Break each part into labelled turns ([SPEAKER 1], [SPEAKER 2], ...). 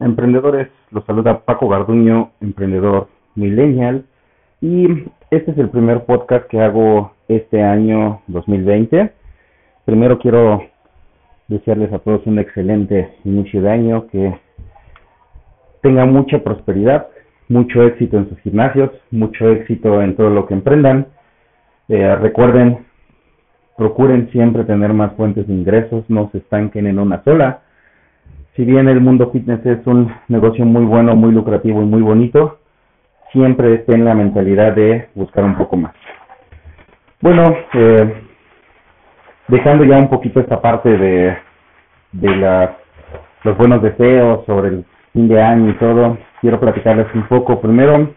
[SPEAKER 1] emprendedores? Los saluda Paco Garduño, emprendedor millennial. Y este es el primer podcast que hago este año 2020. Primero quiero desearles a todos un excelente inicio de año, que tengan mucha prosperidad, mucho éxito en sus gimnasios, mucho éxito en todo lo que emprendan. Eh, recuerden, procuren siempre tener más fuentes de ingresos, no se estanquen en una sola si bien el mundo fitness es un negocio muy bueno, muy lucrativo y muy bonito, siempre esté en la mentalidad de buscar un poco más. Bueno, eh, dejando ya un poquito esta parte de, de la, los buenos deseos sobre el fin de año y todo, quiero platicarles un poco. Primero,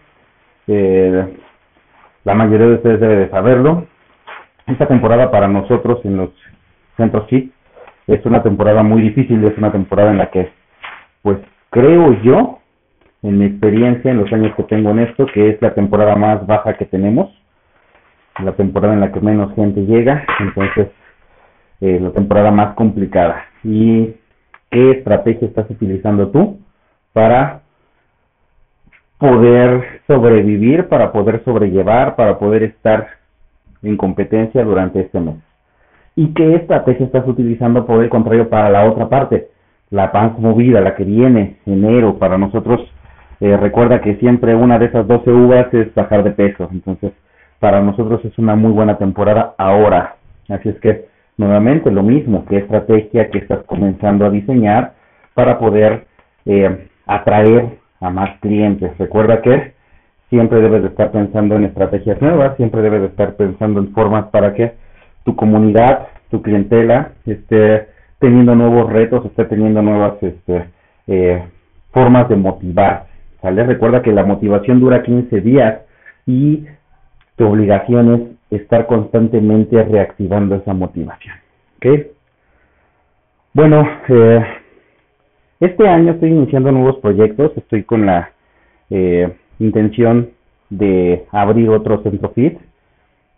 [SPEAKER 1] eh, la mayoría de ustedes debe de saberlo. Esta temporada para nosotros en los centros FIT es una temporada muy difícil, es una temporada en la que, pues creo yo, en mi experiencia, en los años que tengo en esto, que es la temporada más baja que tenemos, la temporada en la que menos gente llega, entonces eh, la temporada más complicada. ¿Y qué estrategia estás utilizando tú para poder sobrevivir, para poder sobrellevar, para poder estar en competencia durante este mes? ¿Y qué estrategia estás utilizando por el contrario para la otra parte? La pan movida, la que viene, enero, para nosotros, eh, recuerda que siempre una de esas 12 uvas es bajar de peso. Entonces, para nosotros es una muy buena temporada ahora. Así es que, nuevamente, lo mismo, qué estrategia que estás comenzando a diseñar para poder eh, atraer a más clientes. Recuerda que siempre debes de estar pensando en estrategias nuevas, siempre debes de estar pensando en formas para que tu comunidad, tu clientela esté teniendo nuevos retos, esté teniendo nuevas este, eh, formas de motivar. ¿sale? Recuerda que la motivación dura 15 días y tu obligación es estar constantemente reactivando esa motivación. ¿ok? Bueno, eh, este año estoy iniciando nuevos proyectos, estoy con la eh, intención de abrir otro centro FIT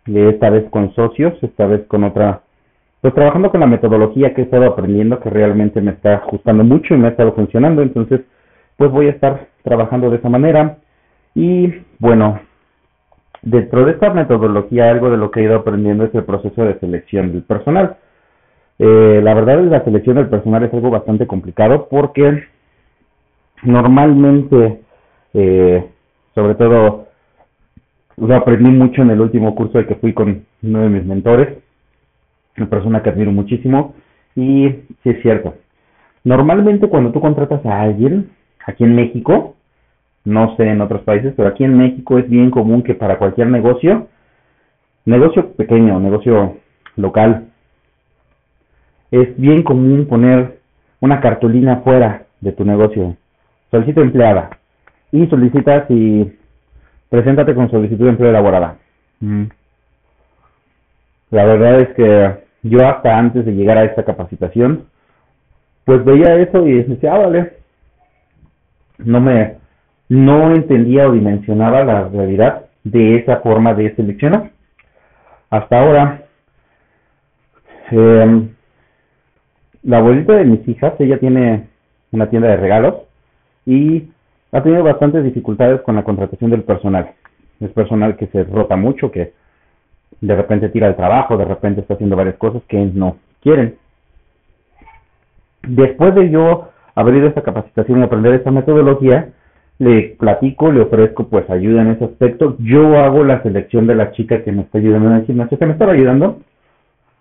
[SPEAKER 1] esta vez con socios, esta vez con otra, pues trabajando con la metodología que he estado aprendiendo, que realmente me está ajustando mucho y me ha estado funcionando, entonces pues voy a estar trabajando de esa manera y bueno, dentro de esta metodología algo de lo que he ido aprendiendo es el proceso de selección del personal. Eh, la verdad es la selección del personal es algo bastante complicado porque normalmente, eh, sobre todo lo aprendí mucho en el último curso de que fui con uno de mis mentores, una persona que admiro muchísimo, y sí es cierto. Normalmente cuando tú contratas a alguien, aquí en México, no sé en otros países, pero aquí en México es bien común que para cualquier negocio, negocio pequeño, negocio local, es bien común poner una cartulina fuera de tu negocio. Solicito empleada. Y solicitas y Preséntate con solicitud de empleo elaborada. Mm. La verdad es que yo hasta antes de llegar a esta capacitación, pues veía eso y decía, ah, vale. No me, no entendía o dimensionaba la realidad de esa forma de seleccionar. Hasta ahora, eh, la abuelita de mis hijas, ella tiene una tienda de regalos y ha tenido bastantes dificultades con la contratación del personal. Es personal que se rota mucho, que de repente tira el trabajo, de repente está haciendo varias cosas que no quieren. Después de yo haber ido a esta capacitación y aprender esta metodología, le platico, le ofrezco pues ayuda en ese aspecto. Yo hago la selección de la chica que me está ayudando en el gimnasio, que me estaba ayudando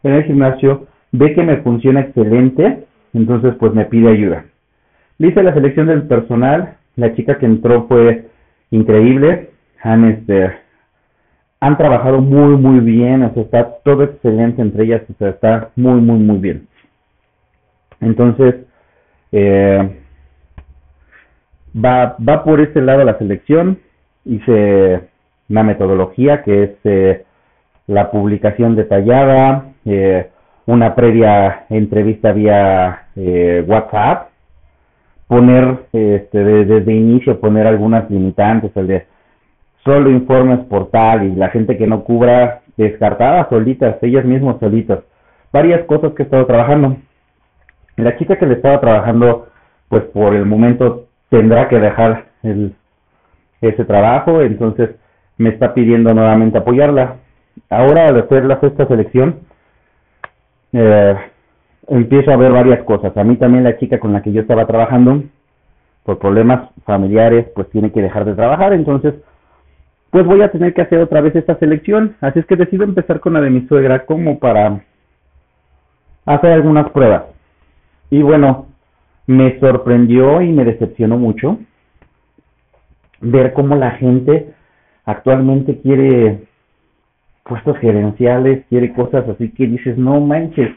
[SPEAKER 1] en el gimnasio, ve que me funciona excelente, entonces pues me pide ayuda. Le hice la selección del personal, la chica que entró fue increíble. Han, este, han trabajado muy, muy bien. O sea, está todo excelente entre ellas. O sea, está muy, muy, muy bien. Entonces, eh, va, va por ese lado la selección. Hice una metodología que es eh, la publicación detallada, eh, una previa entrevista vía WhatsApp poner este, desde inicio, poner algunas limitantes, el de solo informes por tal y la gente que no cubra descartada solitas, ellas mismas solitas. Varias cosas que he estado trabajando. La chica que le estaba trabajando, pues por el momento tendrá que dejar el, ese trabajo, entonces me está pidiendo nuevamente apoyarla. Ahora al hacer la sexta selección, eh, empiezo a ver varias cosas. A mí también la chica con la que yo estaba trabajando, por problemas familiares, pues tiene que dejar de trabajar, entonces pues voy a tener que hacer otra vez esta selección. Así es que decido empezar con la de mi suegra como para hacer algunas pruebas. Y bueno, me sorprendió y me decepcionó mucho ver cómo la gente actualmente quiere puestos gerenciales, quiere cosas así que dices, no manches,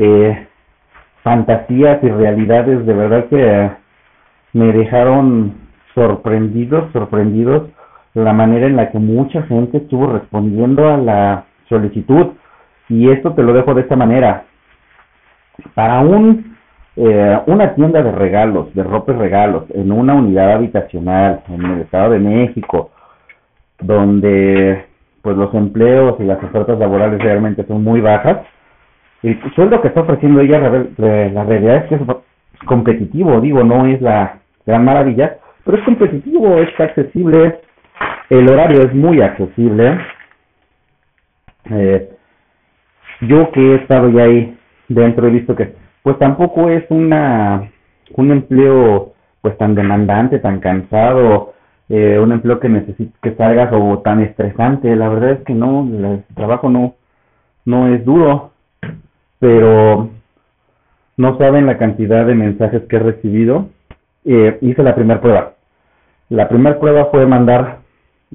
[SPEAKER 1] eh, fantasías y realidades de verdad que me dejaron sorprendidos, sorprendidos la manera en la que mucha gente estuvo respondiendo a la solicitud. Y esto te lo dejo de esta manera. Para un eh, una tienda de regalos, de ropa regalos, en una unidad habitacional en el Estado de México, donde pues los empleos y las ofertas laborales realmente son muy bajas, el sueldo que está ofreciendo ella, la realidad es que es competitivo, digo, no es la gran maravilla, pero es competitivo, es accesible, el horario es muy accesible. Eh, yo que he estado ya ahí dentro he visto que pues tampoco es una un empleo pues tan demandante, tan cansado, eh, un empleo que necesite que salgas o tan estresante. La verdad es que no, el trabajo no no es duro, pero no saben la cantidad de mensajes que he recibido. Eh, hice la primera prueba. La primera prueba fue mandar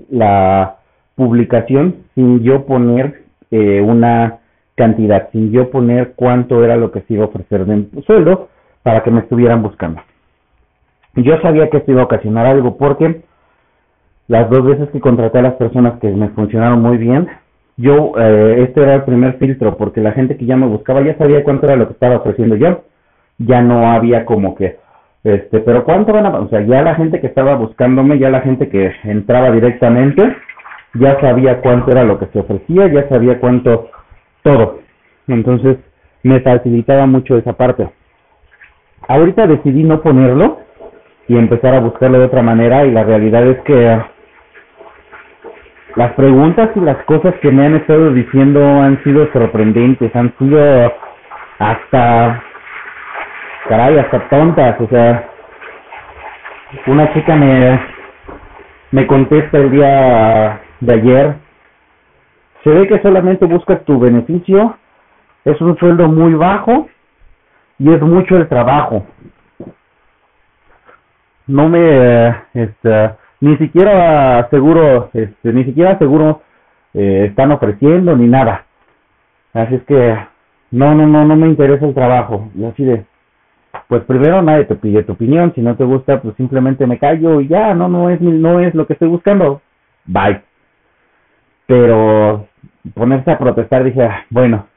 [SPEAKER 1] la publicación sin yo poner eh, una cantidad, sin yo poner cuánto era lo que se iba a ofrecer de sueldo para que me estuvieran buscando. Yo sabía que esto iba a ocasionar algo porque las dos veces que contraté a las personas que me funcionaron muy bien, yo, eh, este era el primer filtro, porque la gente que ya me buscaba ya sabía cuánto era lo que estaba ofreciendo yo. Ya no había como que, este, pero cuánto van a, o sea, ya la gente que estaba buscándome, ya la gente que entraba directamente, ya sabía cuánto era lo que se ofrecía, ya sabía cuánto todo. Entonces me facilitaba mucho esa parte. Ahorita decidí no ponerlo y empezar a buscarlo de otra manera y la realidad es que las preguntas y las cosas que me han estado diciendo han sido sorprendentes, han sido hasta, caray, hasta tontas, o sea, una chica me, me contesta el día de ayer se ve que solamente buscas tu beneficio, es un sueldo muy bajo y es mucho el trabajo. No me, este, ni siquiera seguro, este, ni siquiera seguro eh, están ofreciendo ni nada. Así es que no, no, no, no me interesa el trabajo. Y así de, pues primero nadie te pide tu opinión, si no te gusta, pues simplemente me callo y ya, no, no es, no es lo que estoy buscando. Bye. Pero ponerse a protestar, dije, ah, bueno,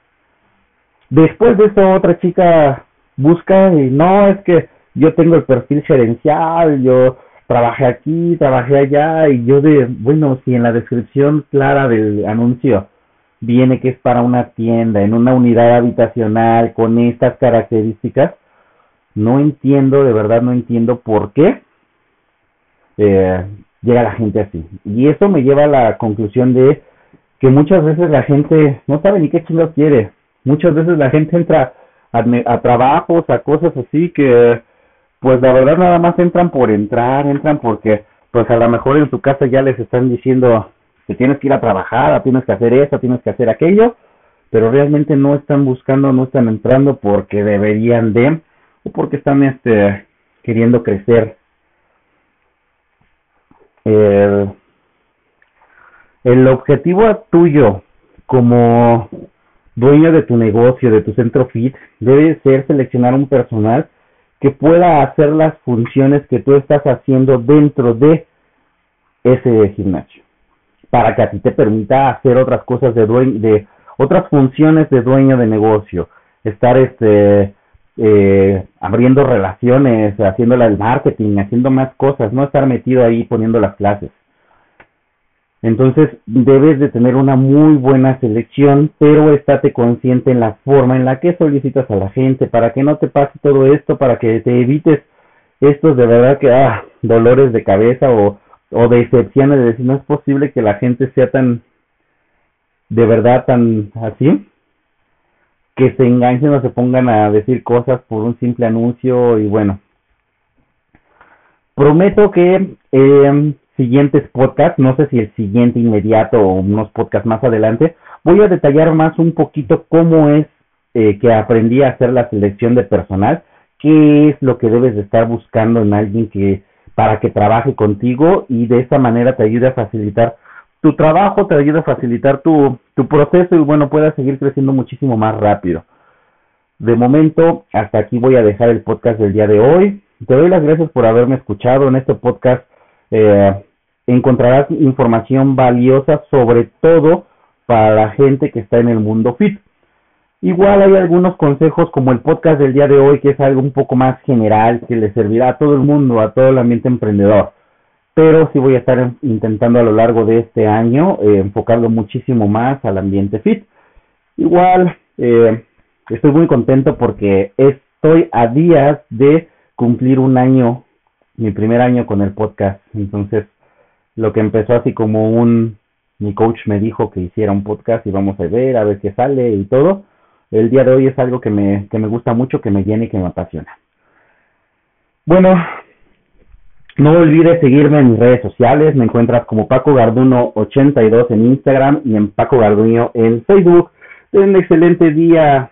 [SPEAKER 1] después de eso otra chica busca y no, es que yo tengo el perfil gerencial, yo trabajé aquí, trabajé allá y yo de, bueno, si en la descripción clara del anuncio viene que es para una tienda, en una unidad habitacional con estas características, no entiendo, de verdad no entiendo por qué eh, llega la gente así. Y eso me lleva a la conclusión de que muchas veces la gente no sabe ni qué chingados quiere. Muchas veces la gente entra a, trabajos, a cosas así que, pues la verdad nada más entran por entrar, entran porque, pues a lo mejor en su casa ya les están diciendo que tienes que ir a trabajar, tienes que hacer esto, tienes que hacer aquello, pero realmente no están buscando, no están entrando porque deberían de, o porque están este queriendo crecer. Eh, el objetivo tuyo como dueño de tu negocio, de tu centro fit, debe ser seleccionar un personal que pueda hacer las funciones que tú estás haciendo dentro de ese gimnasio para que a ti te permita hacer otras cosas de dueño, de otras funciones de dueño de negocio, estar este eh, abriendo relaciones, haciendo el marketing, haciendo más cosas, no estar metido ahí poniendo las clases. Entonces debes de tener una muy buena selección, pero estate consciente en la forma en la que solicitas a la gente para que no te pase todo esto, para que te evites estos de verdad que, ah, dolores de cabeza o, o decepciones de decir, no es posible que la gente sea tan, de verdad tan así, que se enganchen o se pongan a decir cosas por un simple anuncio y bueno. Prometo que eh, siguientes podcasts, no sé si el siguiente inmediato o unos podcasts más adelante, voy a detallar más un poquito cómo es eh, que aprendí a hacer la selección de personal, qué es lo que debes de estar buscando en alguien que para que trabaje contigo y de esa manera te ayude a facilitar tu trabajo, te ayude a facilitar tu, tu proceso y bueno, puedas seguir creciendo muchísimo más rápido. De momento, hasta aquí voy a dejar el podcast del día de hoy. Te doy las gracias por haberme escuchado en este podcast. Eh, encontrarás información valiosa sobre todo para la gente que está en el mundo fit. Igual hay algunos consejos como el podcast del día de hoy que es algo un poco más general que le servirá a todo el mundo, a todo el ambiente emprendedor. Pero sí voy a estar intentando a lo largo de este año eh, enfocarlo muchísimo más al ambiente fit. Igual eh, estoy muy contento porque estoy a días de cumplir un año, mi primer año con el podcast. Entonces, lo que empezó así como un, mi coach me dijo que hiciera un podcast y vamos a ver, a ver qué sale y todo el día de hoy es algo que me, que me gusta mucho, que me llena y que me apasiona. Bueno, no olvides seguirme en mis redes sociales, me encuentras como Paco Garduno82 en Instagram y en Paco Garduño en Facebook. Ten un excelente día,